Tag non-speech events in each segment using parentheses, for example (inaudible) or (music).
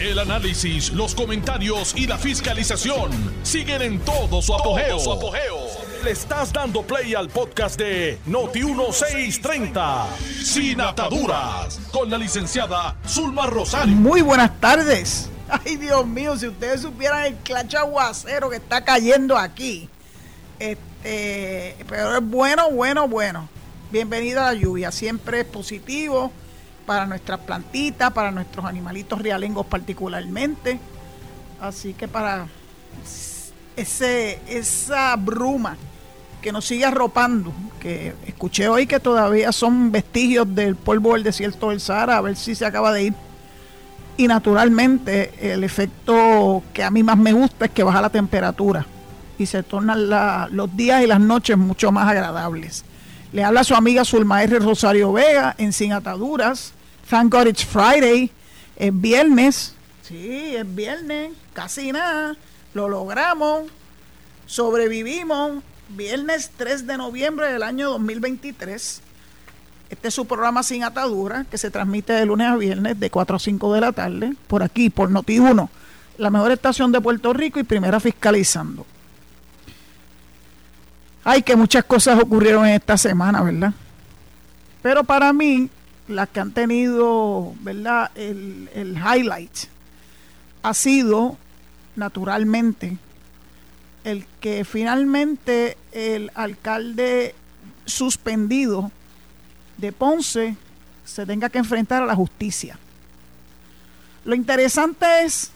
El análisis, los comentarios y la fiscalización siguen en todo su apogeo. Le estás dando play al podcast de Noti1630, Sin Ataduras, con la licenciada Zulma Rosario. Muy buenas tardes. Ay, Dios mío, si ustedes supieran el clacho aguacero que está cayendo aquí. Este, pero es bueno, bueno, bueno. Bienvenida a la lluvia. Siempre es positivo para nuestras plantitas, para nuestros animalitos realengos particularmente. Así que para ese, esa bruma que nos sigue arropando, que escuché hoy que todavía son vestigios del polvo del desierto del Sahara, a ver si se acaba de ir. Y naturalmente el efecto que a mí más me gusta es que baja la temperatura y se tornan los días y las noches mucho más agradables. Le habla su amiga Zulma. Rosario Vega en Sin Ataduras. Thank God it's Friday. Es viernes. Sí, es viernes. Casi nada. Lo logramos. Sobrevivimos. Viernes 3 de noviembre del año 2023. Este es su programa Sin Atadura, que se transmite de lunes a viernes de 4 a 5 de la tarde, por aquí, por Noti1, la mejor estación de Puerto Rico y primera fiscalizando. Ay, que muchas cosas ocurrieron en esta semana, ¿verdad? Pero para mí, las que han tenido, ¿verdad? El, el highlight ha sido, naturalmente, el que finalmente el alcalde suspendido de Ponce se tenga que enfrentar a la justicia. Lo interesante es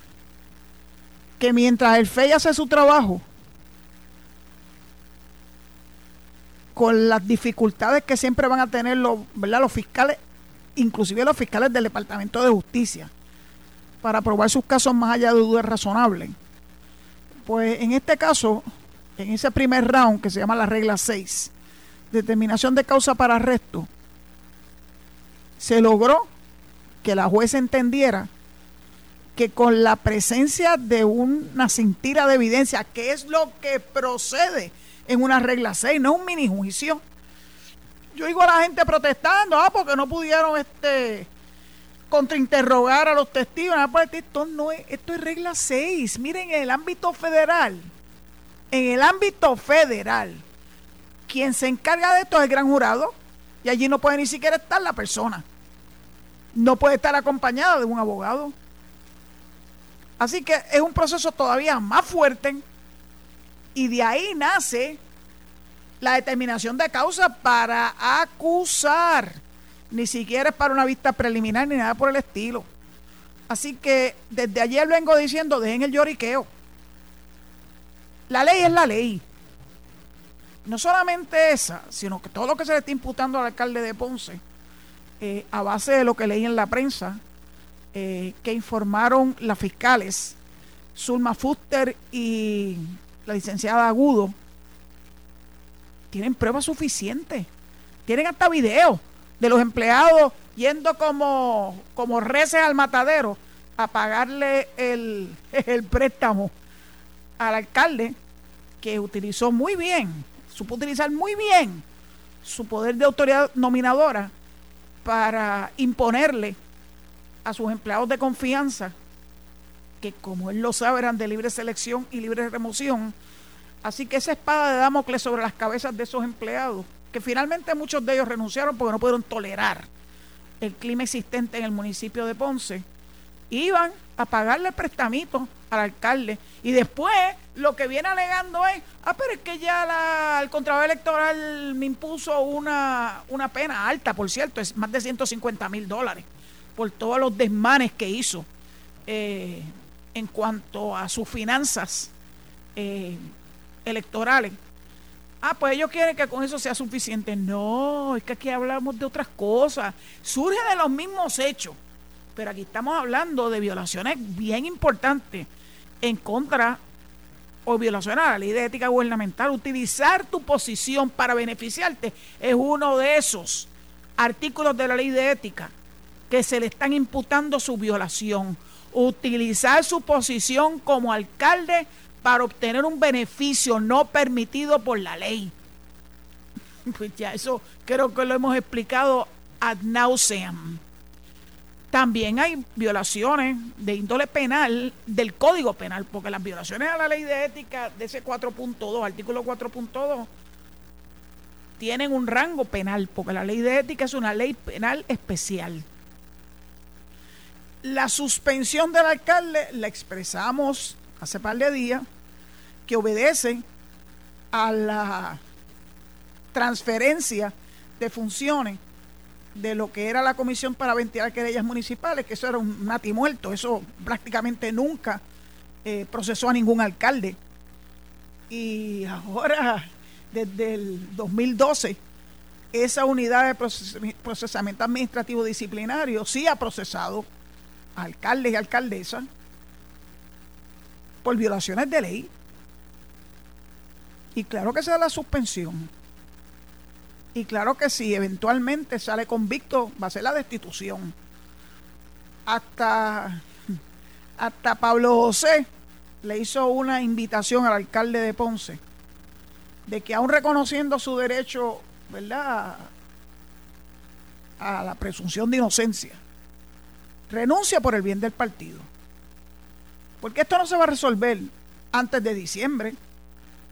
que mientras el FEI hace su trabajo, con las dificultades que siempre van a tener los, ¿verdad? los fiscales, inclusive los fiscales del Departamento de Justicia, para probar sus casos más allá de dudas razonables. Pues en este caso, en ese primer round que se llama la regla 6, determinación de causa para arresto, se logró que la jueza entendiera que con la presencia de una cintila de evidencia, que es lo que procede en una regla 6, no un mini juicio. Yo digo a la gente protestando, ah, porque no pudieron este contrainterrogar a los testigos, esto no es, esto es regla 6. Miren, en el ámbito federal, en el ámbito federal, quien se encarga de esto es el gran jurado, y allí no puede ni siquiera estar la persona. No puede estar acompañada de un abogado. Así que es un proceso todavía más fuerte y de ahí nace la determinación de causa para acusar. Ni siquiera es para una vista preliminar ni nada por el estilo. Así que desde ayer vengo diciendo, dejen el lloriqueo. La ley es la ley. No solamente esa, sino que todo lo que se le está imputando al alcalde de Ponce, eh, a base de lo que leí en la prensa, eh, que informaron las fiscales, Zulma Fuster y la licenciada Agudo, tienen pruebas suficientes. Tienen hasta videos de los empleados yendo como, como reces al matadero a pagarle el, (laughs) el préstamo al alcalde, que utilizó muy bien, supo utilizar muy bien su poder de autoridad nominadora para imponerle a sus empleados de confianza que como él lo sabe eran de libre selección y libre remoción. Así que esa espada de Damocles sobre las cabezas de esos empleados, que finalmente muchos de ellos renunciaron porque no pudieron tolerar el clima existente en el municipio de Ponce, iban a pagarle el prestamito al alcalde. Y después lo que viene alegando es, ah, pero es que ya la, el Contralor Electoral me impuso una, una pena alta, por cierto, es más de 150 mil dólares, por todos los desmanes que hizo. Eh, en cuanto a sus finanzas eh, electorales. Ah, pues ellos quieren que con eso sea suficiente. No, es que aquí hablamos de otras cosas. Surge de los mismos hechos. Pero aquí estamos hablando de violaciones bien importantes en contra o violaciones a la ley de ética gubernamental. Utilizar tu posición para beneficiarte es uno de esos artículos de la ley de ética que se le están imputando su violación utilizar su posición como alcalde para obtener un beneficio no permitido por la ley. (laughs) Pues ya eso creo que lo hemos explicado ad nauseam. también hay violaciones de índole penal del Código Penal, porque las violaciones a la ley de ética de ese 4.2, artículo 4.2, tienen un rango penal, porque la ley de ética es una ley penal especial. La suspensión del alcalde la expresamos hace par de días, que obedece a la transferencia de funciones de lo que era la comisión para ventilar querellas municipales, que eso era un nati muerto, eso prácticamente nunca eh, procesó a ningún alcalde. Y ahora, desde el 2012, esa unidad de procesamiento administrativo disciplinario sí ha procesado a alcaldes y alcaldesas por violaciones de ley. Y claro que se da la suspensión. Y claro que si eventualmente sale convicto, va a ser la destitución. Hasta, hasta Pablo José le hizo una invitación al alcalde de Ponce de que aún reconociendo su derecho, ¿verdad? A la presunción de inocencia, renuncia por el bien del partido. Porque esto no se va a resolver antes de diciembre.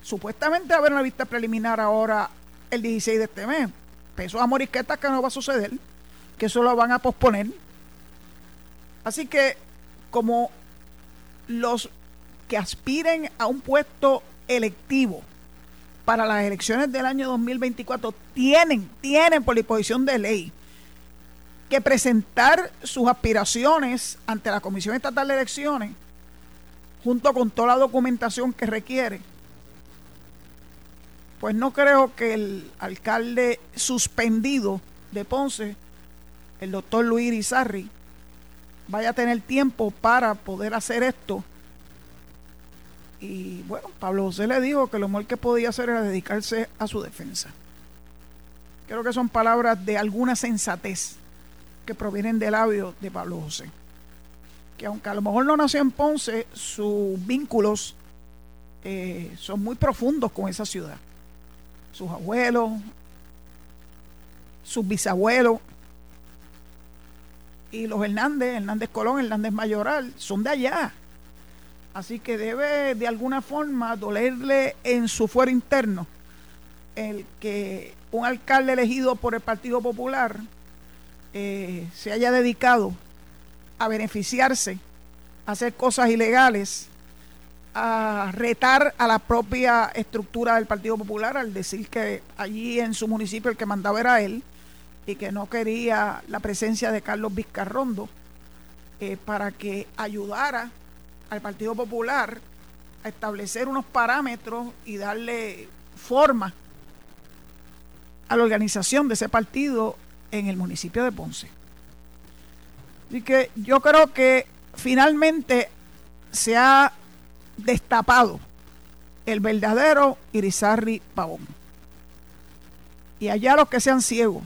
Supuestamente va a haber una vista preliminar ahora el 16 de este mes. Peso a morisquetas que no va a suceder, que eso lo van a posponer. Así que como los que aspiren a un puesto electivo para las elecciones del año 2024 tienen, tienen por disposición de ley que presentar sus aspiraciones ante la Comisión Estatal de Elecciones junto con toda la documentación que requiere pues no creo que el alcalde suspendido de Ponce, el doctor Luis Irizarri, vaya a tener tiempo para poder hacer esto. Y bueno, Pablo José le dijo que lo mejor que podía hacer era dedicarse a su defensa. Creo que son palabras de alguna sensatez que provienen del labio de Pablo José. Que aunque a lo mejor no nació en Ponce, sus vínculos eh, son muy profundos con esa ciudad sus abuelos, sus bisabuelos. Y los Hernández, Hernández Colón, Hernández Mayoral, son de allá. Así que debe de alguna forma dolerle en su fuero interno el que un alcalde elegido por el Partido Popular eh, se haya dedicado a beneficiarse, a hacer cosas ilegales a retar a la propia estructura del Partido Popular al decir que allí en su municipio el que mandaba era él y que no quería la presencia de Carlos Vizcarrondo eh, para que ayudara al Partido Popular a establecer unos parámetros y darle forma a la organización de ese partido en el municipio de Ponce. Así que yo creo que finalmente se ha destapado el verdadero Irizarri Pavón. Y allá los que sean ciegos.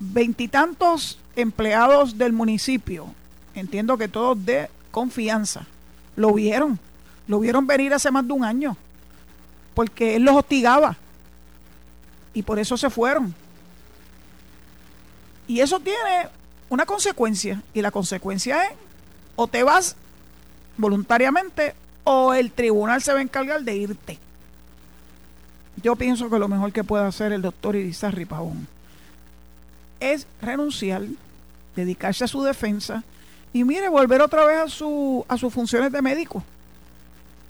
Veintitantos empleados del municipio, entiendo que todos de confianza, lo vieron. Lo vieron venir hace más de un año. Porque él los hostigaba. Y por eso se fueron. Y eso tiene una consecuencia. Y la consecuencia es o te vas voluntariamente o el tribunal se va a encargar de irte. Yo pienso que lo mejor que puede hacer el doctor Irizarri Pavón es renunciar, dedicarse a su defensa y mire, volver otra vez a, su, a sus funciones de médico.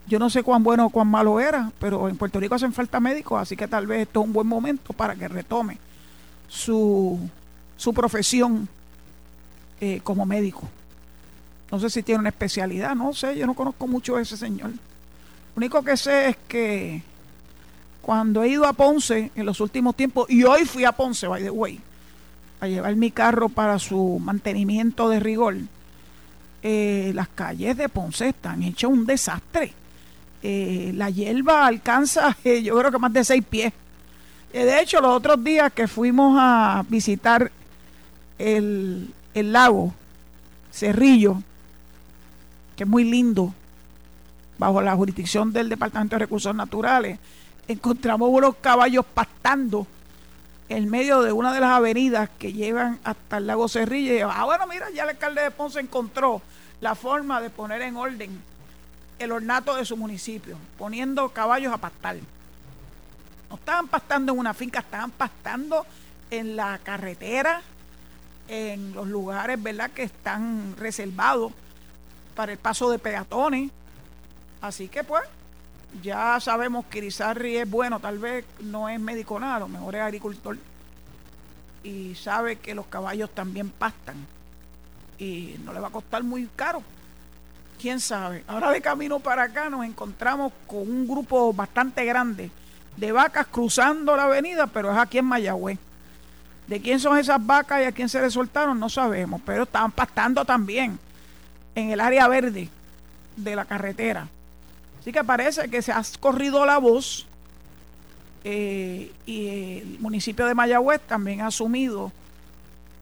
Yo no sé cuán bueno o cuán malo era, pero en Puerto Rico hacen falta médicos, así que tal vez esto es un buen momento para que retome su, su profesión eh, como médico. No sé si tiene una especialidad, no sé, yo no conozco mucho a ese señor. Lo único que sé es que cuando he ido a Ponce en los últimos tiempos, y hoy fui a Ponce, by the way, a llevar mi carro para su mantenimiento de rigor, eh, las calles de Ponce están hechas un desastre. Eh, la hierba alcanza, (laughs) yo creo que más de seis pies. de hecho, los otros días que fuimos a visitar el, el lago Cerrillo, que es muy lindo, bajo la jurisdicción del Departamento de Recursos Naturales, encontramos unos caballos pastando en medio de una de las avenidas que llevan hasta el lago Cerrilla. Y ah, bueno, mira, ya el alcalde de Ponce encontró la forma de poner en orden el ornato de su municipio, poniendo caballos a pastar. No estaban pastando en una finca, estaban pastando en la carretera, en los lugares, ¿verdad?, que están reservados para el paso de peatones. Así que pues, ya sabemos que Irizarry es bueno, tal vez no es médico nada, lo mejor es agricultor. Y sabe que los caballos también pastan. Y no le va a costar muy caro. ¿Quién sabe? Ahora de camino para acá nos encontramos con un grupo bastante grande de vacas cruzando la avenida, pero es aquí en Mayagüez. ¿De quién son esas vacas y a quién se les soltaron? No sabemos, pero estaban pastando también en el área verde de la carretera. Así que parece que se ha corrido la voz eh, y el municipio de Mayagüez también ha asumido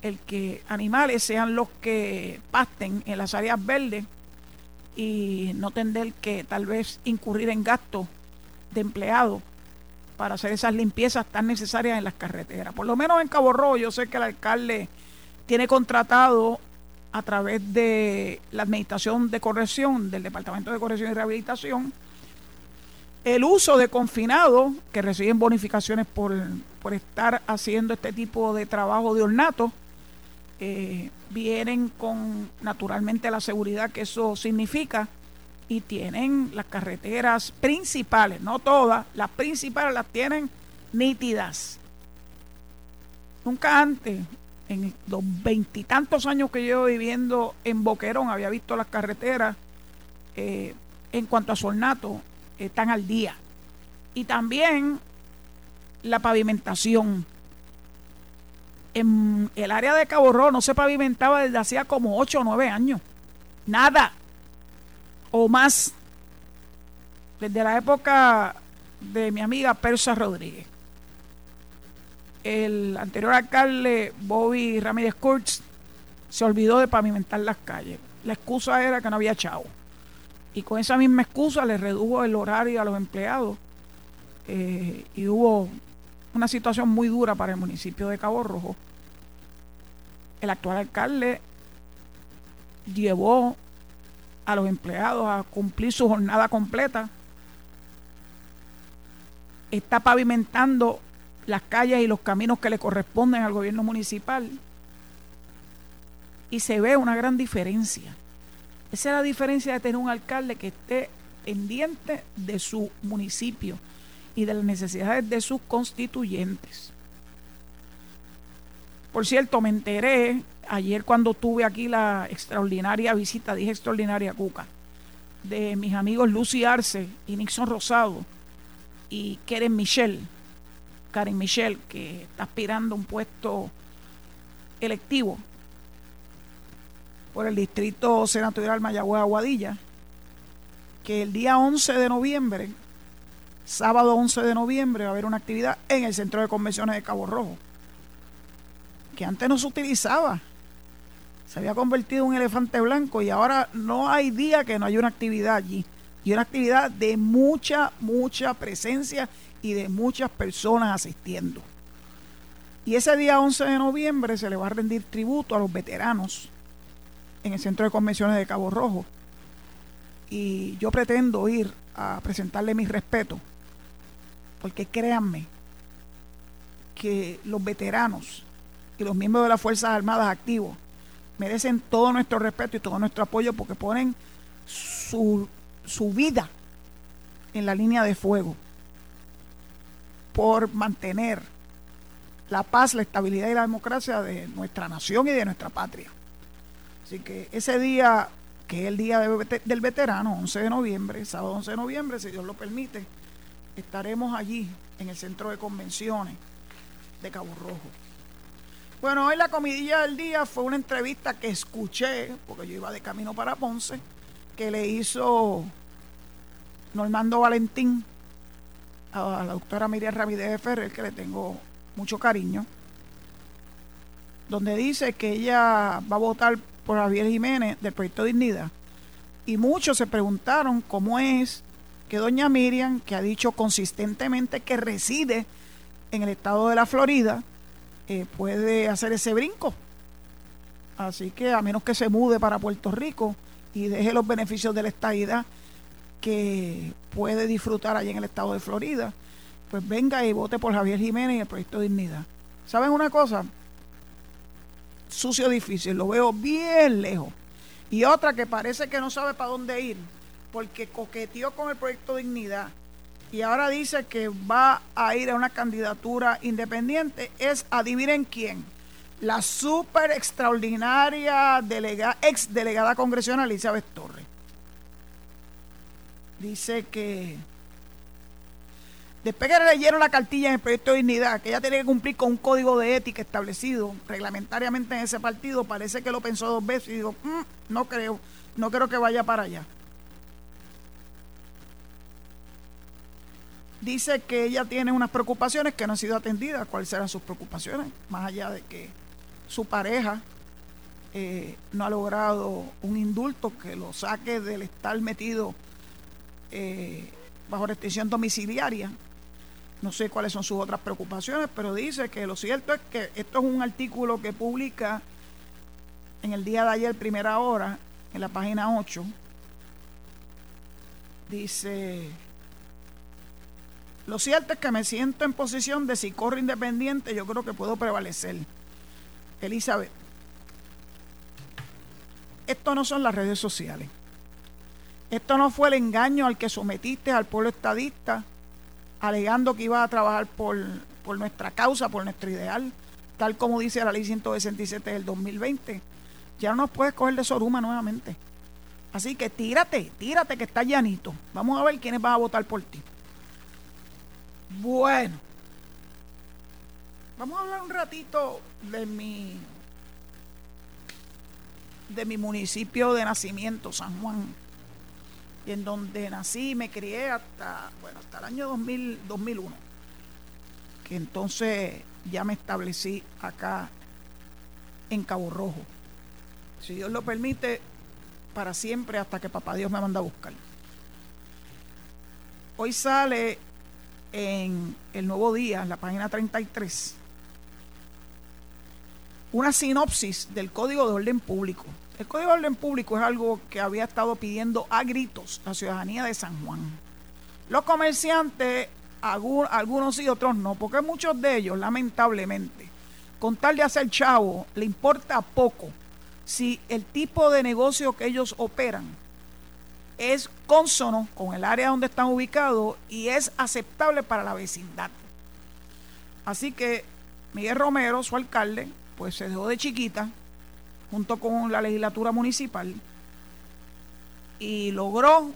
el que animales sean los que pasten en las áreas verdes y no tener que tal vez incurrir en gastos de empleados para hacer esas limpiezas tan necesarias en las carreteras. Por lo menos en Cabo Rojo yo sé que el alcalde tiene contratado a través de la Administración de Corrección, del Departamento de Corrección y Rehabilitación, el uso de confinados que reciben bonificaciones por, estar haciendo este tipo de trabajo de ornato, eh, vienen con naturalmente la seguridad que eso significa y tienen las carreteras principales, no todas, las principales las tienen nítidas. Nunca antes, en los veintitantos años que llevo viviendo en Boquerón, había visto las carreteras eh, en cuanto a su ornato, están al día. Y también la pavimentación. En el área de Cabo Rojo no se pavimentaba desde hacía como 8 o 9 años. Nada o más desde la época de mi amiga Persa Rodríguez. El anterior alcalde, Bobby Ramírez Kurtz, se olvidó de pavimentar las calles. La excusa era que no había chavo. Y con esa misma excusa le redujo el horario a los empleados. Eh, y hubo una situación muy dura para el municipio de Cabo Rojo. El actual alcalde llevó a los empleados a cumplir su jornada completa. Está pavimentando las calles y los caminos que le corresponden al gobierno municipal. Y se ve una gran diferencia. Esa es la diferencia de tener un alcalde que esté pendiente de su municipio y de las necesidades de sus constituyentes. Por cierto, me enteré ayer cuando tuve aquí la extraordinaria visita, dije extraordinaria Cuca, de mis amigos Lucy Arce y Nixon Rosado y Karen Michelle, Karen Michelle, que está aspirando a un puesto electivo por el distrito senatorial Mayagüez Aguadilla, que el día 11 de noviembre, sábado 11 de noviembre, va a haber una actividad en el Centro de Convenciones de Cabo Rojo que antes no se utilizaba. Se había convertido en un elefante blanco y ahora no hay día que no haya una actividad allí. Y una actividad de mucha, mucha presencia y de muchas personas asistiendo. Y ese día 11 de noviembre se le va a rendir tributo a los veteranos en el Centro de Convenciones de Cabo Rojo. Y yo pretendo ir a presentarle mis respetos, porque créanme que los veteranos y los miembros de las Fuerzas Armadas activos merecen todo nuestro respeto y todo nuestro apoyo porque ponen su, su vida en la línea de fuego por mantener la paz, la estabilidad y la democracia de nuestra nación y de nuestra patria. Así que ese día, que es el día del veterano, 11 de noviembre, sábado 11 de noviembre, si Dios lo permite, estaremos allí en el centro de convenciones de Cabo Rojo. Bueno, hoy la comidilla del día fue una entrevista que escuché, porque yo iba de camino para Ponce, que le hizo Normando Valentín a la doctora Miriam Ramírez Ferrer, que le tengo mucho cariño, donde dice que ella va a votar por Javier Jiménez del proyecto Dignidad. Y muchos se preguntaron cómo es que doña Miriam, que ha dicho consistentemente que reside en el estado de la Florida, eh, puede hacer ese brinco. Así que a menos que se mude para Puerto Rico y deje los beneficios de la estadidad que puede disfrutar allí en el estado de Florida, pues venga y vote por Javier Jiménez y el proyecto Dignidad. ¿Saben una cosa? Sucio difícil, lo veo bien lejos. Y otra que parece que no sabe para dónde ir, porque coqueteó con el proyecto Dignidad y ahora dice que va a ir a una candidatura independiente, es adivinen quién. La súper extraordinaria delega, ex delegada congresional Elizabeth Torres. Dice que después que leyeron la cartilla en el proyecto de dignidad, que ella tiene que cumplir con un código de ética establecido reglamentariamente en ese partido, parece que lo pensó dos veces y digo, mm, no creo, no creo que vaya para allá. Dice que ella tiene unas preocupaciones que no han sido atendidas. ¿Cuáles serán sus preocupaciones? Más allá de que su pareja eh, no ha logrado un indulto que lo saque del estar metido eh, bajo restricción domiciliaria. No sé cuáles son sus otras preocupaciones, pero dice que lo cierto es que esto es un artículo que publica en el día de ayer, primera hora, en la página 8. Dice lo cierto es que me siento en posición de si corro independiente, yo creo que puedo prevalecer. Elizabeth, esto no son las redes sociales. Esto no fue el engaño al que sometiste al pueblo estadista, alegando que iba a trabajar por, por nuestra causa, por nuestro ideal, tal como dice la ley 167 del 2020. Ya no nos puedes coger de Soruma nuevamente. Así que tírate, tírate que está llanito. Vamos a ver quiénes van a votar por ti. Bueno, vamos a hablar un ratito de mi de mi municipio de nacimiento, San Juan, y en donde nací y me crié hasta, bueno, hasta el año 2000, 2001, que entonces ya me establecí acá en Cabo Rojo. Si Dios lo permite, para siempre hasta que papá Dios me manda a buscar. Hoy sale en El Nuevo Día, en la página 33, una sinopsis del Código de Orden Público. El Código de Orden Público es algo que había estado pidiendo a gritos la ciudadanía de San Juan. Los comerciantes, algunos y otros no, porque muchos de ellos, lamentablemente, con tal de hacer chavo, le importa poco si el tipo de negocio que ellos operan es consono con el área donde están ubicados y es aceptable para la vecindad. Así que Miguel Romero, su alcalde, pues se dejó de chiquita junto con la legislatura municipal y logró,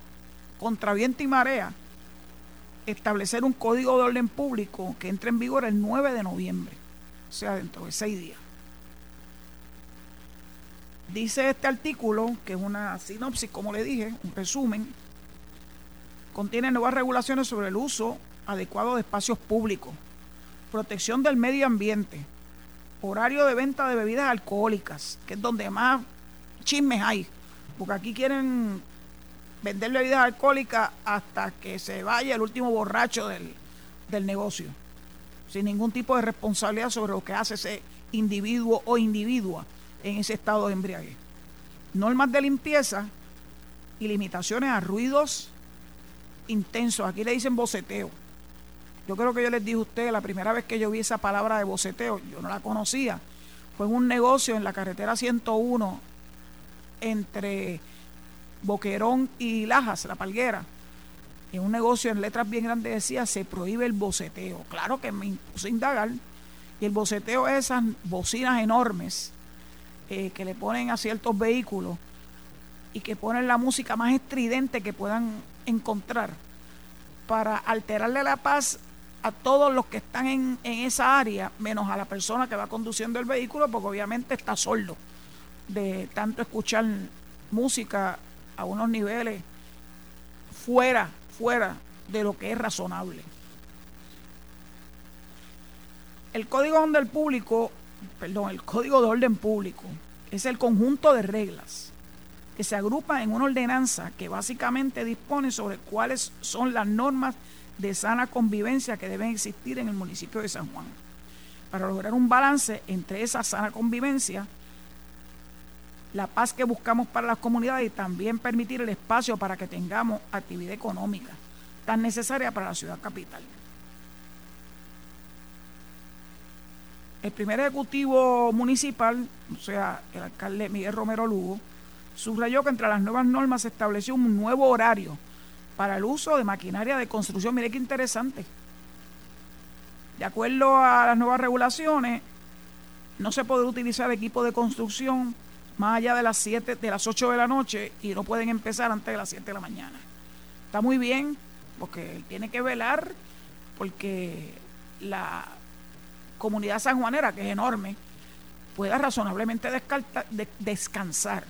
contra viento y marea, establecer un código de orden público que entre en vigor el 9 de noviembre, o sea, dentro de seis días. Dice este artículo, que es una sinopsis, como le dije, un resumen, contiene nuevas regulaciones sobre el uso adecuado de espacios públicos, protección del medio ambiente, horario de venta de bebidas alcohólicas, que es donde más chismes hay, porque aquí quieren vender bebidas alcohólicas hasta que se vaya el último borracho del, del negocio, sin ningún tipo de responsabilidad sobre lo que hace ese individuo o individua en ese estado de embriaguez. Normas de limpieza y limitaciones a ruidos intensos. Aquí le dicen boceteo. Yo creo que yo les dije a ustedes la primera vez que yo vi esa palabra de boceteo, yo no la conocía. Fue en un negocio en la carretera 101 entre Boquerón y Lajas, La Palguera. En un negocio en letras bien grandes decía, se prohíbe el boceteo. Claro que me impuse a indagar. Y el boceteo es esas bocinas enormes eh, que le ponen a ciertos vehículos y que ponen la música más estridente que puedan encontrar para alterarle la paz a todos los que están en, en esa área, menos a la persona que va conduciendo el vehículo, porque obviamente está sordo de tanto escuchar música a unos niveles fuera, fuera de lo que es razonable. El Código del Público perdón, el Código de Orden Público es el conjunto de reglas que se agrupan en una ordenanza que básicamente dispone sobre cuáles son las normas de sana convivencia que deben existir en el municipio de San Juan. para lograr un balance entre esa sana convivencia, la paz que buscamos para las comunidades y también permitir el espacio para que tengamos actividad económica tan necesaria para la ciudad capital. El primer ejecutivo municipal, o sea, el alcalde Miguel Romero Lugo, subrayó que entre las nuevas normas se estableció un nuevo horario para el uso de maquinaria de construcción. Mire qué interesante. De acuerdo a las nuevas regulaciones, no se podrá utilizar equipo de construcción más allá de las 7, de las 8 de la noche y no pueden empezar antes de las 7 de la mañana. Está muy bien, porque él tiene que velar porque la comunidad sanjuanera, que es enorme, pueda razonablemente descansar.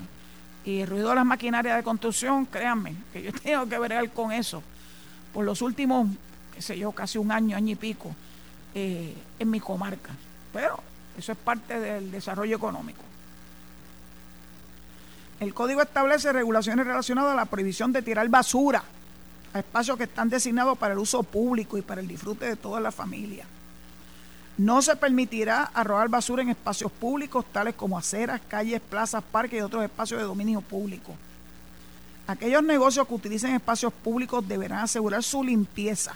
Y el ruido de las maquinarias de construcción, créanme, que yo (laughs) tengo que ver con eso. Por los últimos, qué sé yo, casi un año, año y pico, eh, en mi comarca. Pero eso es parte del desarrollo económico. El código establece regulaciones relacionadas a la prohibición de tirar basura a espacios que están designados para el uso público y para el disfrute de toda la familia. No se permitirá arrojar basura en espacios públicos tales como aceras, calles, plazas, parques y otros espacios de dominio público. Aquellos negocios que utilicen espacios públicos deberán asegurar su limpieza.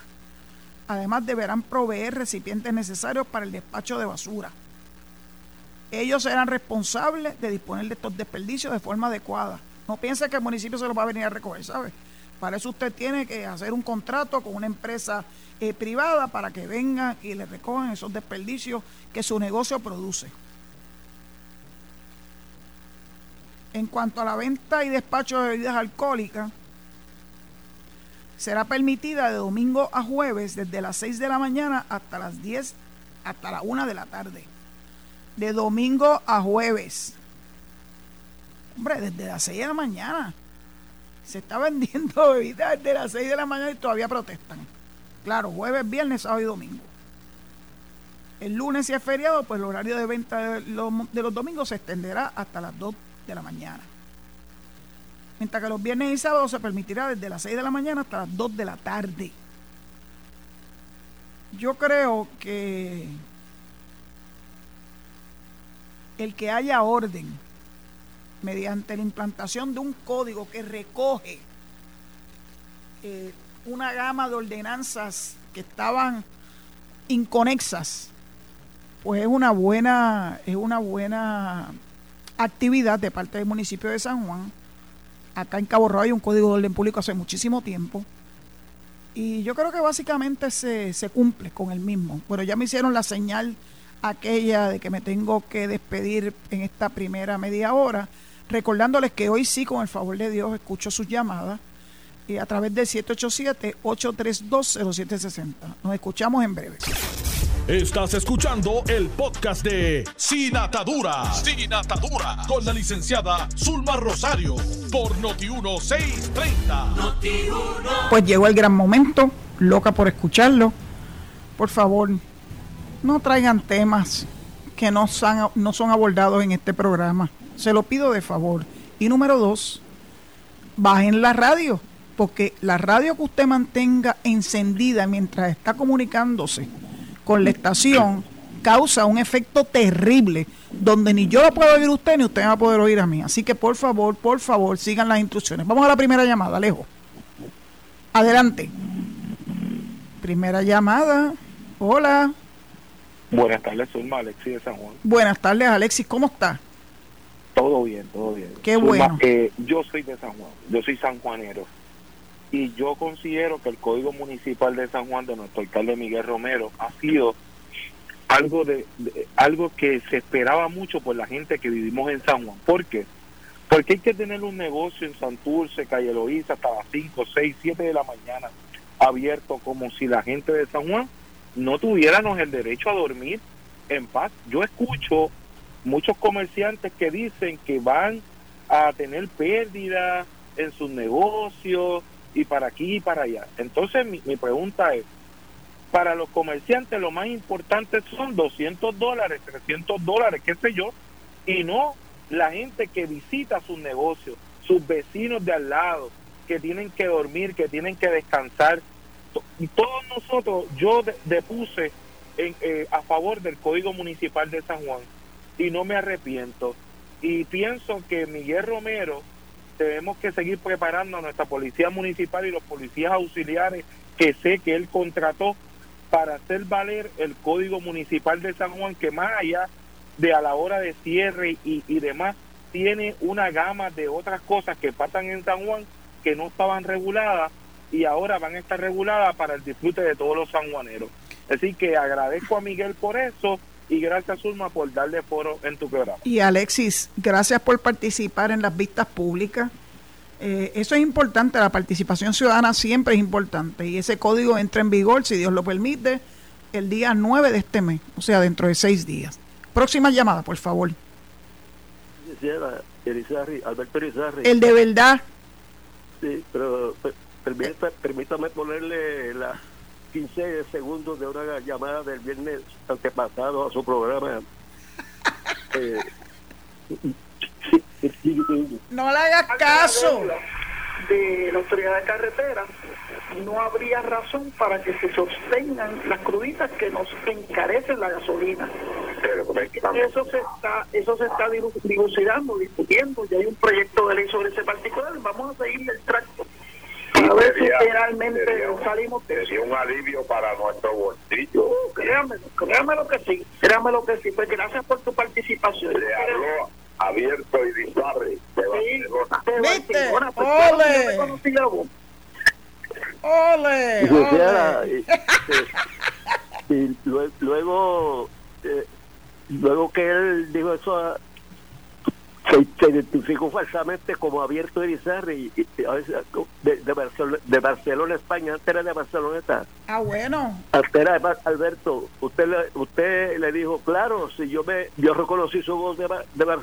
Además, deberán proveer recipientes necesarios para el despacho de basura. Ellos serán responsables de disponer de estos desperdicios de forma adecuada. No piense que el municipio se los va a venir a recoger, ¿sabe? Para eso usted tiene que hacer un contrato con una empresa eh, privada para que vengan y le recojan esos desperdicios que su negocio produce. En cuanto a la venta y despacho de bebidas alcohólicas, será permitida de domingo a jueves desde las 6 de la mañana hasta las 10, hasta la 1 de la tarde. De domingo a jueves. Hombre, desde las 6 de la mañana. Se está vendiendo (laughs) bebidas desde las 6 de la mañana y todavía protestan. Claro, jueves, viernes, sábado y domingo. El lunes, si es feriado, pues el horario de venta de los, de los domingos se extenderá hasta las 2 de la mañana. Mientras que los viernes y sábados se permitirá desde las 6 de la mañana hasta las 2 de la tarde. Yo creo que el que haya orden mediante la implantación de un código que recoge eh, una gama de ordenanzas que estaban inconexas, pues es una buena, es una buena actividad de parte del municipio de San Juan. Acá en Cabo Rojo hay un código de orden público hace muchísimo tiempo. Y yo creo que básicamente se, se cumple con el mismo. Bueno, ya me hicieron la señal aquella de que me tengo que despedir en esta primera media hora recordándoles que hoy sí, con el favor de Dios, escucho sus llamadas y a través del 787-832-0760. Nos escuchamos en breve. Estás escuchando el podcast de Sin Atadura. Sin Atadura. Con la licenciada Zulma Rosario. Por Noti1630. Pues llegó el gran momento. Loca por escucharlo. Por favor, no traigan temas que no son, no son abordados en este programa. Se lo pido de favor. Y número dos, bajen la radio, porque la radio que usted mantenga encendida mientras está comunicándose con la estación causa un efecto terrible, donde ni yo lo puedo oír usted ni usted va a poder oír a mí. Así que por favor, por favor, sigan las instrucciones. Vamos a la primera llamada, Alejo. Adelante. Primera llamada. Hola. Buenas tardes, soy Alexis de San Juan. Buenas tardes, Alexis, ¿cómo está? Todo bien, todo bien. Qué bueno. yo soy de San Juan, yo soy sanjuanero. Y yo considero que el Código Municipal de San Juan de nuestro alcalde Miguel Romero ha sido algo de, algo que se esperaba mucho por la gente que vivimos en San Juan. ¿Por qué? Porque hay que tener un negocio en Santurce, Calle Loíza, hasta las 5, 6, 7 de la mañana abierto como si la gente de San Juan no tuviéramos el derecho a dormir en paz. Yo escucho muchos comerciantes que dicen que van a tener pérdida en sus negocios y para aquí y para allá. Entonces mi, mi pregunta es, para los comerciantes lo más importante son 200 dólares, 300 dólares, qué sé yo, y no la gente que visita sus negocios, sus vecinos de al lado, que tienen que dormir, que tienen que descansar. Y todos nosotros, yo depuse en, eh, a favor del Código Municipal de San Juan y no me arrepiento. Y pienso que Miguel Romero debemos que seguir preparando a nuestra policía municipal y los policías auxiliares que sé que él contrató para hacer valer el Código Municipal de San Juan, que más allá de a la hora de cierre y, y demás, tiene una gama de otras cosas que pasan en San Juan que no estaban reguladas y ahora van a estar reguladas para el disfrute de todos los sanjuaneros. Así que agradezco a Miguel por eso y gracias Zulma por darle foro en tu programa. Y Alexis, gracias por participar en las vistas públicas. Eh, eso es importante, la participación ciudadana siempre es importante y ese código entra en vigor, si Dios lo permite, el día 9 de este mes, o sea, dentro de seis días. Próxima llamada, por favor. Alberto El de verdad. Sí, pero permítame ponerle la 15 segundos de una llamada del viernes antepasado a su programa. (laughs) eh, no le hagas caso. De la autoridad de carretera, no habría razón para que se sostengan las cruditas que nos encarecen la gasolina. Eso se está, eso se está dilucidando, discutiendo, y hay un proyecto de ley sobre ese particular. Vamos a seguir el tracto a ver si realmente salimos sería un alivio para nuestro bolsillo uh, créame, créame lo que sí créame lo que sí pues gracias por tu participación le habló abierto y bizarre de Barcelona ¿Viste? ¡Ole! ¡Ole! Y, y, luego, eh, luego que él dijo eso se, identificó falsamente como abierto Irizarry y, de, de, Barcelona, de Barcelona, España, antes era de Barceloneta. Ah, bueno. Antes era de Alberto. Usted le, usted le dijo, claro, si yo me yo reconocí su voz de, de,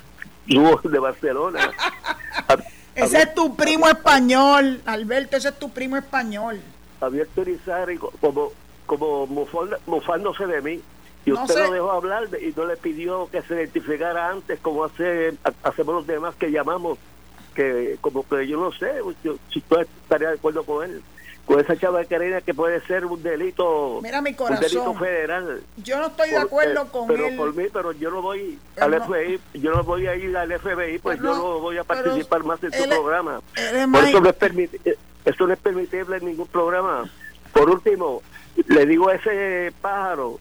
su voz de Barcelona. (laughs) ese es tu primo español, Alberto, ese es tu primo español. Abierto Irizarry, como, como mofándose de mí. Y usted lo dejó hablar y no le pidió que se identificara antes como hace, hacemos los demás que llamamos, que como que yo no sé si tú estarías de acuerdo con él. Con esa chava de Karina que puede ser un delito, Mira mi corazón, un delito federal. Yo no estoy de acuerdo eh, con pero él. por mí, pero yo no voy al FBI, yo no voy a ir al FBI, pues yo no voy a participar más en su programa. Por eso no, es eh, eso no es permitible en ningún programa. Por último, le digo a ese pájaro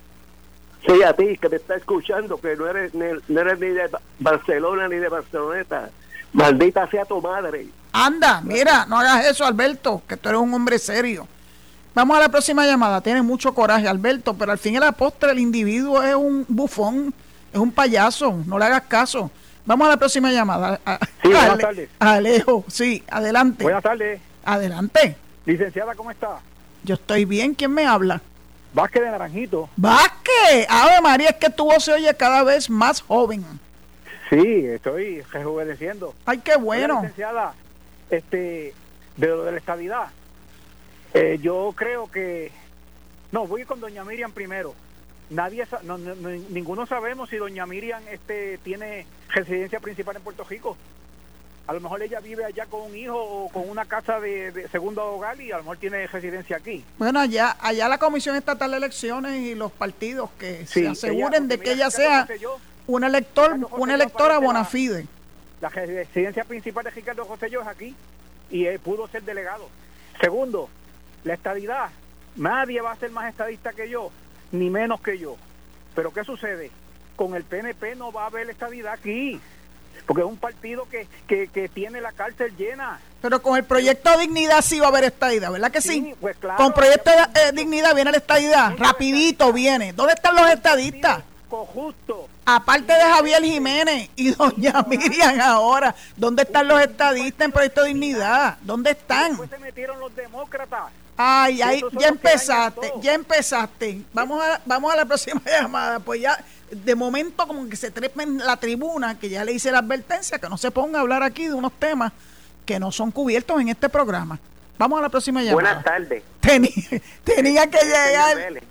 Sí, a ti que me está escuchando, que no eres, no eres ni de Barcelona ni de Barceloneta. Maldita sea tu madre. Anda, mira, no hagas eso, Alberto, que tú eres un hombre serio. Vamos a la próxima llamada. Tiene mucho coraje, Alberto, pero al fin y al postre el individuo es un bufón, es un payaso. No le hagas caso. Vamos a la próxima llamada. Sí, buenas tardes. Alejo, sí, adelante. Buenas tardes. Adelante. Licenciada, ¿cómo está? Yo estoy bien. ¿Quién me habla? Vázquez de Naranjito. Vázquez, Ave María, es que tu voz se oye cada vez más joven. Sí, estoy rejuveneciendo. Ay, qué bueno. licenciada, este, de lo de la estabilidad, eh, yo creo que... No, voy con doña Miriam primero. Nadie, ninguno sabemos si doña Miriam este, tiene residencia principal en Puerto Rico a lo mejor ella vive allá con un hijo o con una casa de, segundo hogar y a lo mejor tiene residencia aquí. Bueno, allá allá la Comisión Estatal de Elecciones y los partidos que se aseguren de que ella sea un elector, una electora bona fide. La, residencia principal de Ricardo José Yo es aquí y él pudo ser delegado. Segundo, la estadidad. Nadie va a ser más estadista que yo, ni menos que yo. Pero ¿qué sucede? Con el PNP no va a haber estadidad aquí porque es un partido que, que, tiene la cárcel llena. Pero con el proyecto de dignidad sí va a haber estadidad, ¿verdad que sí? Pues claro, con proyecto de eh, dignidad viene la estadidad, rapidito viene. ¿Dónde están los estadistas? Justo. Aparte de Javier Jiménez y doña Miriam ahora, ¿dónde están los estadistas en proyecto de dignidad? ¿Dónde están? Después se metieron los demócratas. Ay, ay, ya empezaste, ya empezaste. Vamos a, vamos a la próxima (laughs) llamada. Pues ya, de momento como que se trepa en la tribuna, que ya le hice la advertencia, que no se ponga a hablar aquí de unos temas que no son cubiertos en este programa. Vamos a la próxima llamada. Buenas tardes. (laughs) Tenía, que llegar,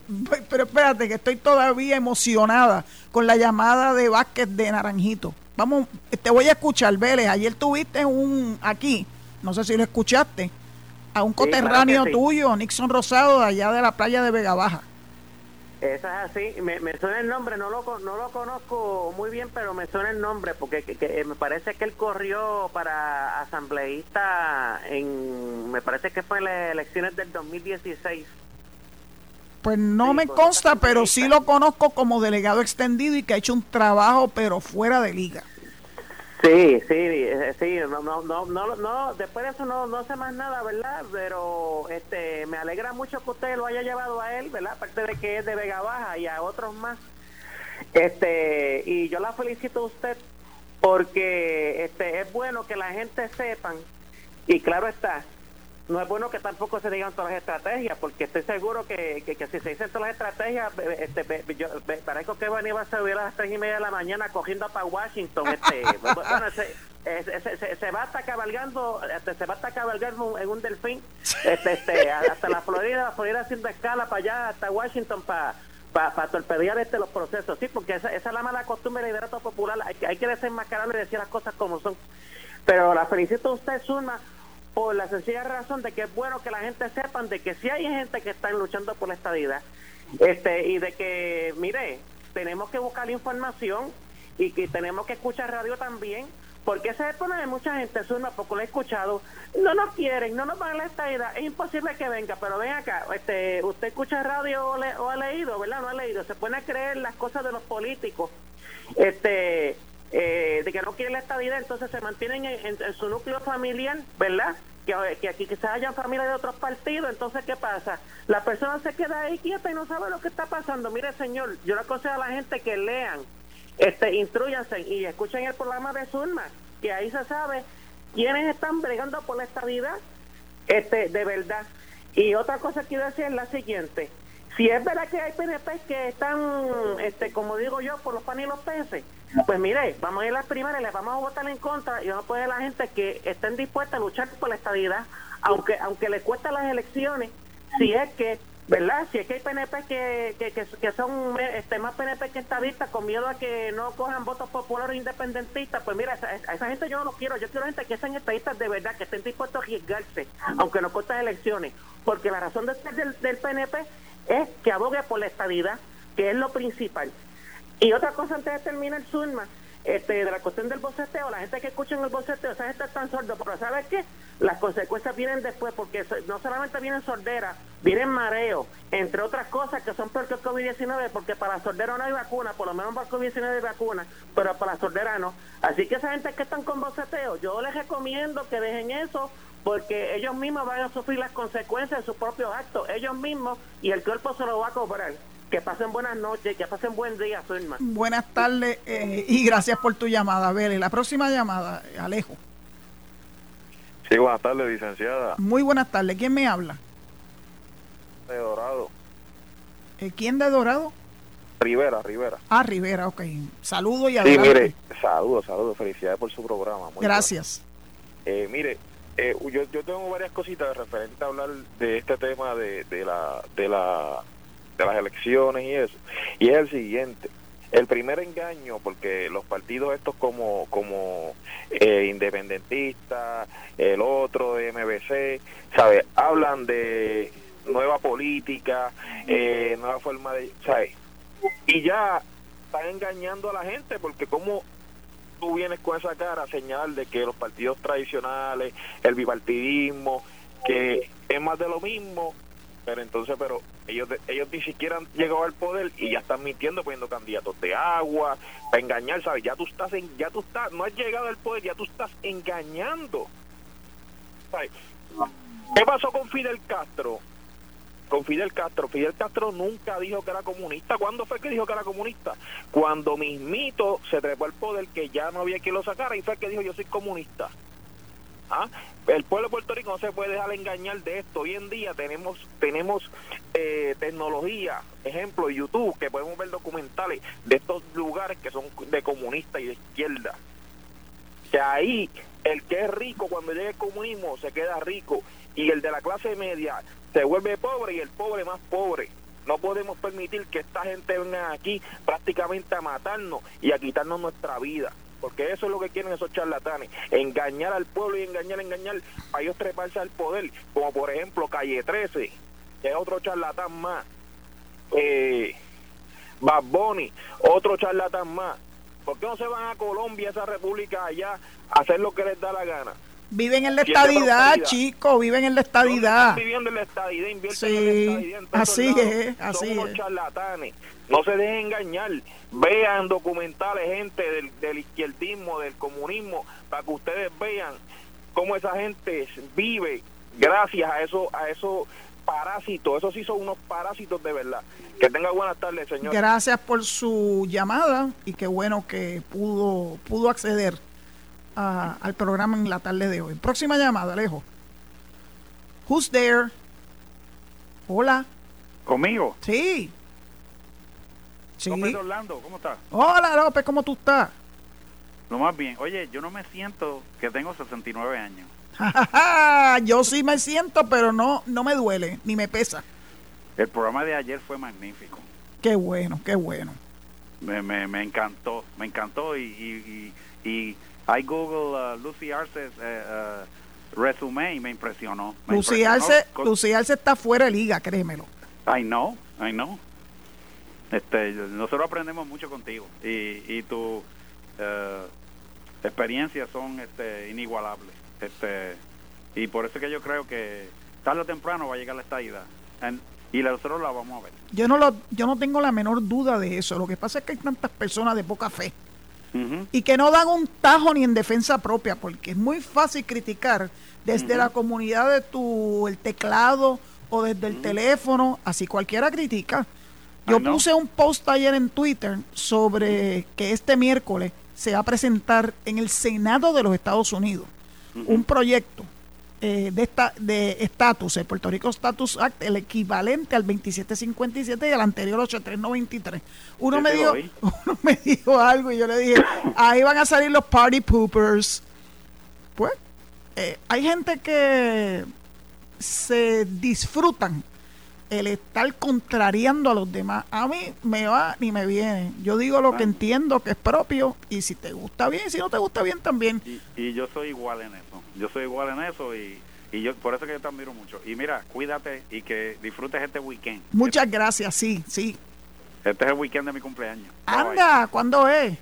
pero espérate, que estoy todavía emocionada con la llamada de Vázquez de Naranjito. Vamos, te voy a escuchar, Vélez. Ayer tuviste un, aquí, no sé si lo escuchaste, a un coterráneo tuyo, Nixon Rosado, allá de la playa de Vega Baja. Eso es así. Me, suena el nombre, no lo, no lo conozco muy bien, pero me suena el nombre porque eh, me parece que él corrió para asambleísta en, me parece que fue en las elecciones del 2016. Pues no me consta, pero sí lo conozco como delegado extendido y que ha hecho un trabajo, pero fuera de liga. Sí, sí, sí, no, no, no, no, no, después de eso no, no sé más nada, ¿verdad? Pero este, me alegra mucho que usted lo haya llevado a él, ¿verdad? Aparte de que es de Vega Baja y a otros más. Este, y yo la felicito a usted porque este, es bueno que la gente sepan, y claro está, no es bueno que tampoco se digan todas las estrategias, porque estoy seguro que, que, si se dicen todas las estrategias, este, yo, parezco que Bani va a subir a las tres y media de la mañana cogiendo para Washington. Este, (laughs) bueno, se, se, va hasta cabalgando, este, se va hasta cabalgando en un delfín, este, este, (laughs) hasta la Florida, la Florida haciendo escala para allá, hasta Washington para para torpedear este los procesos, sí, porque esa, esa es la mala costumbre del liderato popular, hay que, hay que desenmascararlo y decir las cosas como son. Pero la felicito a usted, Zulma, por la sencilla razón de que es bueno que la gente sepan de que si hay gente que está luchando por la estadidad este y de que mire tenemos que buscar información y que tenemos que escuchar radio también porque se pone de mucha gente una poco lo he escuchado. No nos quieren no nos van a la estadidad es imposible que venga pero ven acá este usted escucha radio o, ha leído verdad no ha leído se pone a creer las cosas de los políticos. Este eh, de que no quieren la estadidad, entonces se mantienen en, su núcleo familiar, ¿verdad? Que, que aquí quizás hayan familias de otros partidos, entonces ¿qué pasa? La persona se queda ahí quieta y no sabe lo que está pasando. Mire, señor, yo le aconsejo a la gente que lean, este, instruyanse y escuchen el programa de Zulma, que ahí se sabe quiénes están bregando por la estabilidad este, de verdad. Y otra cosa que quiero decir es la siguiente. Si es verdad que hay PNP que están, este, como digo yo, por los panes y los peces, pues mire, vamos a ir a las primarias, les vamos a votar en contra y vamos a poner a la gente que estén dispuesta a luchar por la estabilidad, aunque aunque le cuesta las elecciones, si es que, ¿verdad? Si es que hay PNP que, que, que, son este, más PNP que estadistas con miedo a que no cojan votos populares independentistas, pues mira, a esa gente yo no lo quiero, yo quiero gente que sean estadistas de verdad, que estén dispuestos a arriesgarse, aunque no cuesta elecciones, porque la razón de ser del, del PNP es que abogue por la estabilidad, que es lo principal. Y otra cosa antes de terminar, Zulma, este, de la cuestión del boceteo, la gente que escucha en el boceteo, esa gente está tan sordo, pero ¿sabes qué? Las consecuencias vienen después, porque no solamente vienen sordera, vienen mareo, entre otras cosas que son peor el COVID-19, porque para sordera no hay vacuna, por lo menos para el COVID-19 hay vacuna, pero para sordera no. Así que esa gente que están con boceteo, yo les recomiendo que dejen eso, porque ellos mismos van a sufrir las consecuencias de sus propios actos, ellos mismos, y el cuerpo se lo va a cobrar. Que pasen buenas noches, que pasen buen día, Zulma. Buenas tardes eh, y gracias por tu llamada, Vélez. La próxima llamada, Alejo. Sí, buenas tardes, licenciada. Muy buenas tardes. ¿Quién me habla? De Dorado. Eh, ¿Quién de Dorado? Rivera, Rivera. Ah, Rivera, ok. Saludo y adelante. Sí, mire, saludos, saludos. Felicidades por su programa. Gracias. Eh, mire, eh, yo, yo tengo varias cositas referentes a hablar de este tema de, de la de la de las elecciones y eso. Y es el siguiente. El primer engaño, porque los partidos estos como, como eh, independentistas, el otro de MBC, ¿sabes? Hablan de nueva política, eh, nueva forma de... ¿sabes? Y ya están engañando a la gente, porque como tú vienes con esa cara señal de que los partidos tradicionales, el bipartidismo, que es más de lo mismo, pero entonces, pero ellos ellos ni siquiera han llegado al poder y ya están mintiendo poniendo candidatos de agua para engañar, ¿sabes? Ya tú estás en, ya tú estás, no has llegado al poder, ya tú estás engañando. ¿Qué pasó con Fidel Castro? Con Fidel Castro, Fidel Castro nunca dijo que era comunista. ¿Cuándo fue que dijo que era comunista? Cuando mismito se trepó al poder que ya no había quien lo sacara y fue que dijo yo soy comunista. ¿Ah? El pueblo de Puerto Rico no se puede dejar engañar de esto. Hoy en día tenemos tenemos eh, tecnología, ejemplo, YouTube, que podemos ver documentales de estos lugares que son de comunistas y de izquierda. Que ahí el que es rico cuando llega el comunismo se queda rico y el de la clase media se vuelve pobre y el pobre más pobre. No podemos permitir que esta gente venga aquí prácticamente a matarnos y a quitarnos nuestra vida porque eso es lo que quieren esos charlatanes, engañar al pueblo y engañar, engañar, para ellos treparse al poder, como por ejemplo Calle 13, que es otro charlatán más, eh, Bad Bunny, otro charlatán más. ¿Por qué no se van a Colombia, esa república allá, a hacer lo que les da la gana? Viven en la estadidad, chicos, viven en la estadidad. viviendo en la estadidad, invierten sí, en la estadidad. así es, así Son unos charlatanes. No se dejen engañar. Vean documentales, gente del, del izquierdismo, del comunismo, para que ustedes vean cómo esa gente vive gracias a eso, a esos parásitos. Esos sí son unos parásitos de verdad. Que tenga buenas tardes, señor. Gracias por su llamada y qué bueno que pudo, pudo acceder al programa en la tarde de hoy. Próxima llamada, Alejo. Who's there? Hola. ¿Conmigo? Sí. sí. López Orlando, ¿cómo estás? Hola, López, ¿cómo tú estás? Lo más bien. Oye, yo no me siento que tengo 69 años. (laughs) yo sí me siento, pero no, no me duele, ni me pesa. El programa de ayer fue magnífico. Qué bueno, qué bueno. Me, me, me encantó, me encantó y, y, y, I Google uh, Lucy Arce uh, uh, resume y me impresionó. Lucy, Arce, Lucy Arce está fuera de liga, créemelo. I know, I know. Este, nosotros aprendemos mucho contigo y, y tu uh, experiencias son este, inigualables. Este, y por eso es que yo creo que tarde o temprano va a llegar la estadidad. y nosotros la vamos a ver. Yo no, lo, yo no tengo la menor duda de eso. Lo que pasa es que hay tantas personas de poca fe y que no dan un tajo ni en defensa propia, porque es muy fácil criticar desde la comunidad de tu el teclado o desde el teléfono, así cualquiera critica. Yo puse un post ayer en Twitter sobre que este miércoles se va a presentar en el Senado de los Estados Unidos un proyecto eh, de esta de estatus, el Puerto Rico Status Act, el equivalente al 2757 y al anterior 8393. Uno me dijo, (laughs) uno me dijo algo y yo le dije, ahí van a salir los party poopers. Pues, eh, hay gente que se disfrutan el estar contrariando a los demás. A mí me va ni me viene. Yo digo lo que entiendo que es propio y si te gusta bien, si no te gusta bien también. Y, yo soy igual en eso. Yo soy igual en eso y, y yo por eso que yo te admiro mucho. Y mira, cuídate y que disfrutes este weekend. Muchas gracias, sí, sí. Este es el weekend de mi cumpleaños. Anda, ¿cuándo es?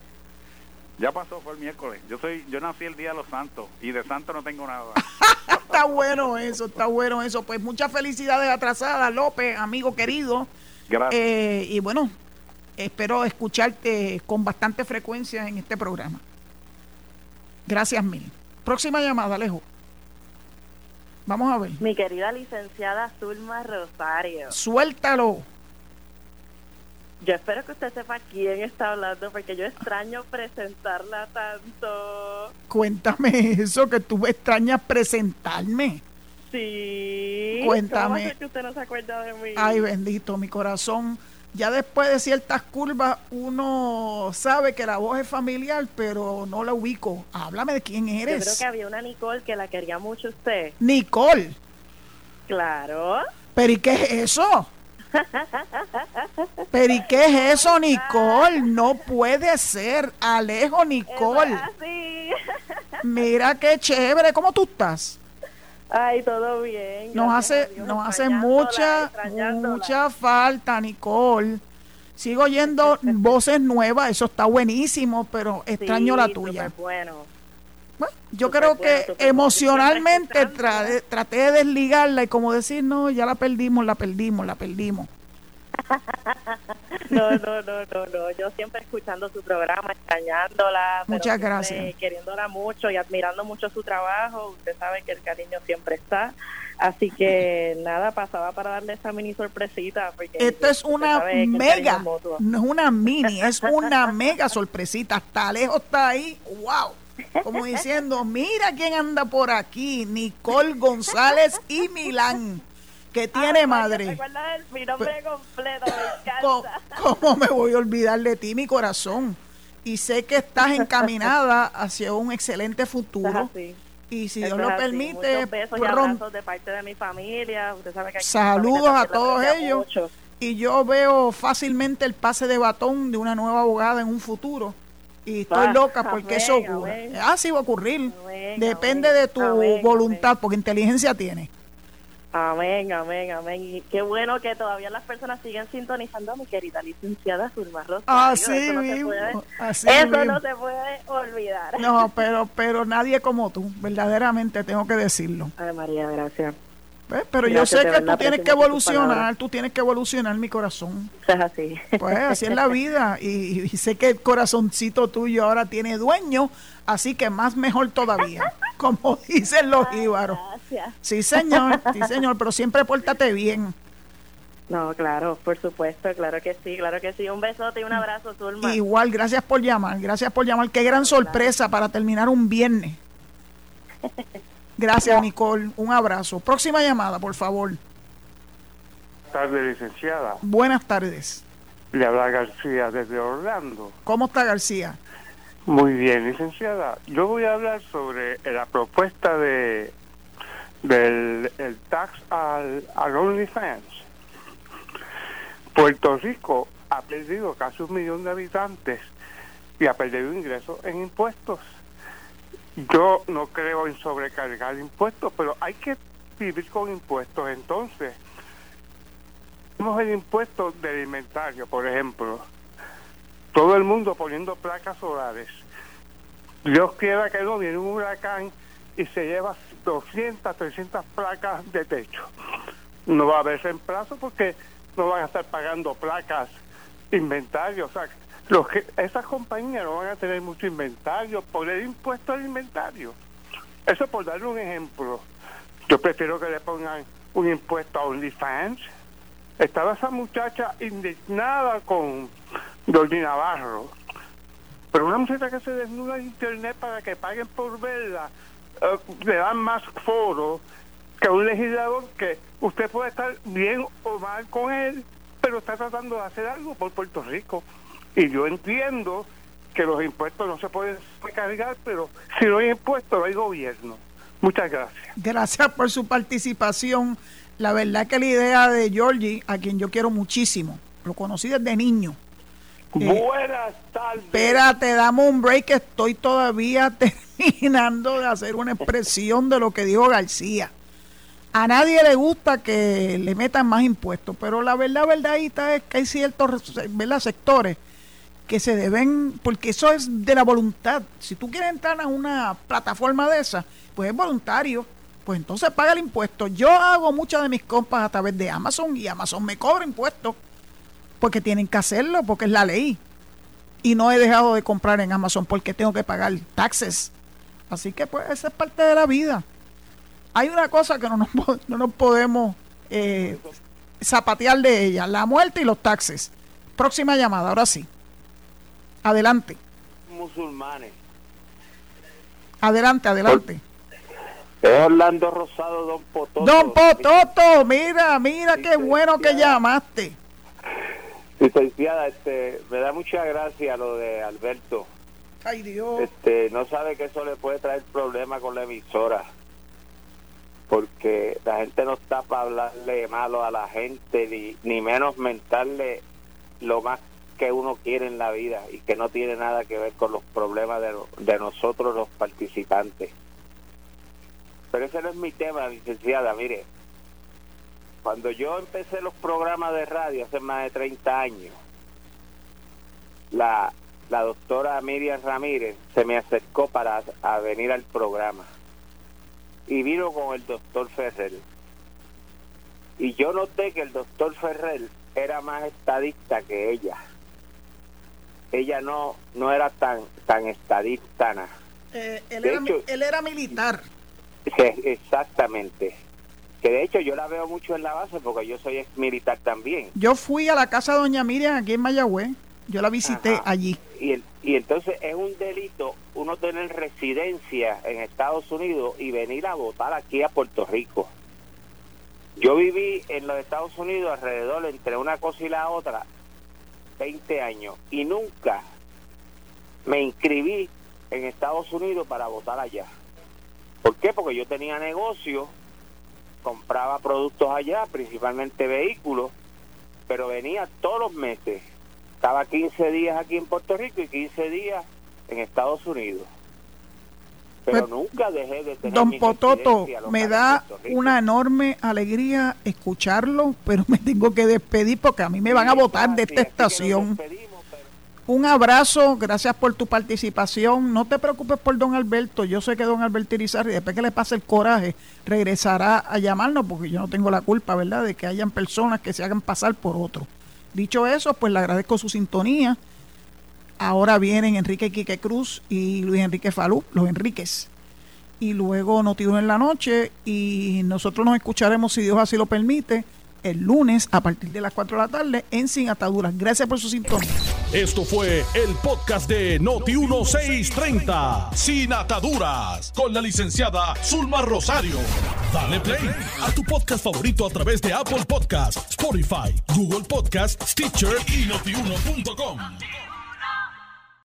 Ya pasó, fue el miércoles. Yo soy, yo nací el día de los santos y de santo no tengo nada. (laughs) está bueno eso, está bueno eso. Pues muchas felicidades atrasadas, López, amigo querido. Gracias. Eh, y bueno, espero escucharte con bastante frecuencia en este programa. Gracias mil. Próxima llamada, Alejo. Vamos a ver. Mi querida licenciada Zulma Rosario. Suéltalo. Yo espero que usted sepa quién está hablando porque yo extraño presentarla tanto. Cuéntame eso, que tú extrañas presentarme. Sí. Cuéntame. ¿Cómo que usted no se acuerda de mí? Ay, bendito, mi corazón. Ya después de ciertas curvas uno sabe que la voz es familiar, pero no la ubico. Háblame de quién eres. Yo creo que había una Nicole que la quería mucho usted. Nicole. Claro. ¿Pero y qué es eso? Pero ¿y qué es eso, Nicole? No puede ser. Alejo, Nicole. Mira qué chévere. ¿Cómo tú estás? Ay, todo bien. Nos hace, nos hace mucha, mucha falta, Nicole. Sigo oyendo (laughs) voces nuevas, eso está buenísimo, pero extraño la tuya. Bueno. Bueno, yo creo que emocionalmente traté, de desligarla y como decir, no, ya la perdimos, la perdimos, la perdimos. (laughs) no, no, no, no, no. Yo siempre escuchando su programa, extrañándola. Muchas gracias. Queriéndola mucho y admirando mucho su trabajo. Usted sabe que el cariño siempre está. Así que (laughs) nada, pasaba para darle esa mini sorpresita. Esto es una mega, no es una mini, es una mega sorpresita. Hasta lejos está ahí. ¡Wow! Como diciendo, mira quién anda por aquí, Nicole González y Milán, que tiene madre. mi nombre completo, (laughs) ¿Cómo, me voy a olvidar de ti, mi corazón? Y sé que estás encaminada hacia un excelente futuro. Y si Dios lo permite, pronto, de parte de mi familia. saludos a todos ellos. Y yo veo fácilmente el pase de batón de una nueva abogada en un futuro y estoy loca porque eso ocurre. Ah, sí va a ocurrir. Depende de tu voluntad, porque inteligencia tiene. Amén, amén, amén. Y qué bueno que todavía las personas siguen sintonizando a mi querida licenciada Zulma Rosario. Así eso mismo, no así eso mismo. no se puede olvidar. No, pero, pero nadie como tú, verdaderamente tengo que decirlo. Ay, María, gracias. ¿Ves? Pero Gracias, yo sé que tú tienes que evolucionar, tú tienes que evolucionar mi corazón. (laughs) Así. Pues así es la vida y, y sé que el corazoncito tuyo ahora tiene dueño, así que más mejor todavía, (laughs) como dicen los íbaros. Gracias. Sí, señor, sí, señor, pero siempre pórtate bien. No, claro, por supuesto, claro que sí, claro que sí. Un besote y un abrazo, Zulma. Igual, gracias por llamar, gracias por llamar. Qué gran sorpresa para terminar un viernes. (laughs) Gracias, Nicole. Un abrazo. Próxima llamada, por favor. tardes, licenciada. Buenas tardes. Le habla García desde Orlando. ¿Cómo está García? Muy bien, licenciada. Yo voy a hablar sobre la propuesta de del el tax al, al OnlyFans. Puerto Rico ha perdido casi un millón de habitantes y ha perdido ingresos en impuestos. Yo no creo en sobrecargar impuestos, pero hay que vivir con impuestos. Entonces, tenemos el impuesto del inventario, por ejemplo. Todo el mundo poniendo placas solares. Dios quiera que no, viene un huracán y se lleva 200, 300 placas de techo. No va a haber reemplazo porque no van a estar pagando placas, inventario. O sea, los que, esas compañías no van a tener mucho inventario, poner impuesto al inventario. Eso por darle un ejemplo. Yo prefiero que le pongan un impuesto a OnlyFans. Estaba esa muchacha indignada con Doña Navarro. Pero una muchacha que se desnuda en internet para que paguen por verla, eh, le dan más foro que un legislador que usted puede estar bien o mal con él, pero está tratando de hacer algo por Puerto Rico. Y yo entiendo que los impuestos no se pueden recargar, pero si no hay impuestos, no hay gobierno. Muchas gracias. Gracias por su participación. La verdad que la idea de Georgie, a quien yo quiero muchísimo, lo conocí desde niño. Eh, Buenas tardes. Espérate, dame un break, que estoy todavía (laughs) terminando de hacer una expresión de lo que dijo García. A nadie le gusta que le metan más impuestos, pero la verdad, verdadita es que hay ciertos ¿verdad? sectores que se deben, porque eso es de la voluntad. Si tú quieres entrar a una plataforma de esa, pues es voluntario, pues entonces paga el impuesto. Yo hago muchas de mis compras a través de Amazon y Amazon me cobra impuestos porque tienen que hacerlo, porque es la ley. Y no he dejado de comprar en Amazon porque tengo que pagar taxes. Así que pues esa es parte de la vida. Hay una cosa que no nos, no nos podemos eh, zapatear de ella, la muerte y los taxes. Próxima llamada, ahora sí. Adelante, Musulmanes. adelante, adelante. Es Orlando Rosado, Don Pototo. Don Pototo, mira, mira qué bueno que llamaste. Licenciada, este, me da mucha gracia lo de Alberto. Ay Dios. Este, no sabe que eso le puede traer problemas con la emisora. Porque la gente no está para hablarle malo a la gente, ni, ni menos mentarle lo más que uno quiere en la vida y que no tiene nada que ver con los problemas de, nosotros los participantes. Pero ese no es mi tema, licenciada. Mire, cuando yo empecé los programas de radio hace más de 30 años, la, la doctora Miriam Ramírez se me acercó para a venir al programa y vino con el doctor Ferrer. Y yo noté que el doctor Ferrer era más estadista que ella. Ella no no era tan tan estadista. na. Eh, él, era, hecho- él era militar. Exactamente. Que de hecho yo la veo mucho en la base porque yo soy ex militar también. Yo fui a la casa de Doña Miriam aquí en Mayagüez. Yo la visité Ajá. allí. Y, el- y entonces es un delito uno tener residencia en Estados Unidos y venir a votar aquí a Puerto Rico. Yo viví en los Estados Unidos alrededor entre una cosa y la otra 20 años y nunca me inscribí en Estados Unidos para votar allá. ¿Por qué? Porque yo tenía negocio, compraba productos allá, principalmente vehículos, pero venía todos los meses. Estaba 15 días aquí en Puerto Rico y 15 días en Estados Unidos. Pero pues, nunca dejé de tener Don Pototo, me da una enorme alegría escucharlo, pero me tengo que despedir porque a mí me van a votar de esta estación. Un abrazo, gracias por tu participación. No te preocupes por don Alberto. Yo sé que don Alberto Irizarry, después que le pase el coraje, regresará a llamarnos porque yo no tengo la culpa, ¿verdad?, de que hayan personas que se hagan pasar por otro. Dicho eso, pues le agradezco su sintonía. Ahora vienen Enrique Quique Cruz y Luis Enrique Falú, los Enríquez. Y luego Notiuno en la noche y nosotros nos escucharemos, si Dios así lo permite, el lunes a partir de las 4 de la tarde en Sin Ataduras. Gracias por su sintonía. Esto fue el podcast de Noti1630, Sin Ataduras, con la licenciada Zulma Rosario. Dale play a tu podcast favorito a través de Apple Podcasts, Spotify, Google Podcasts, Stitcher y notiuno.com.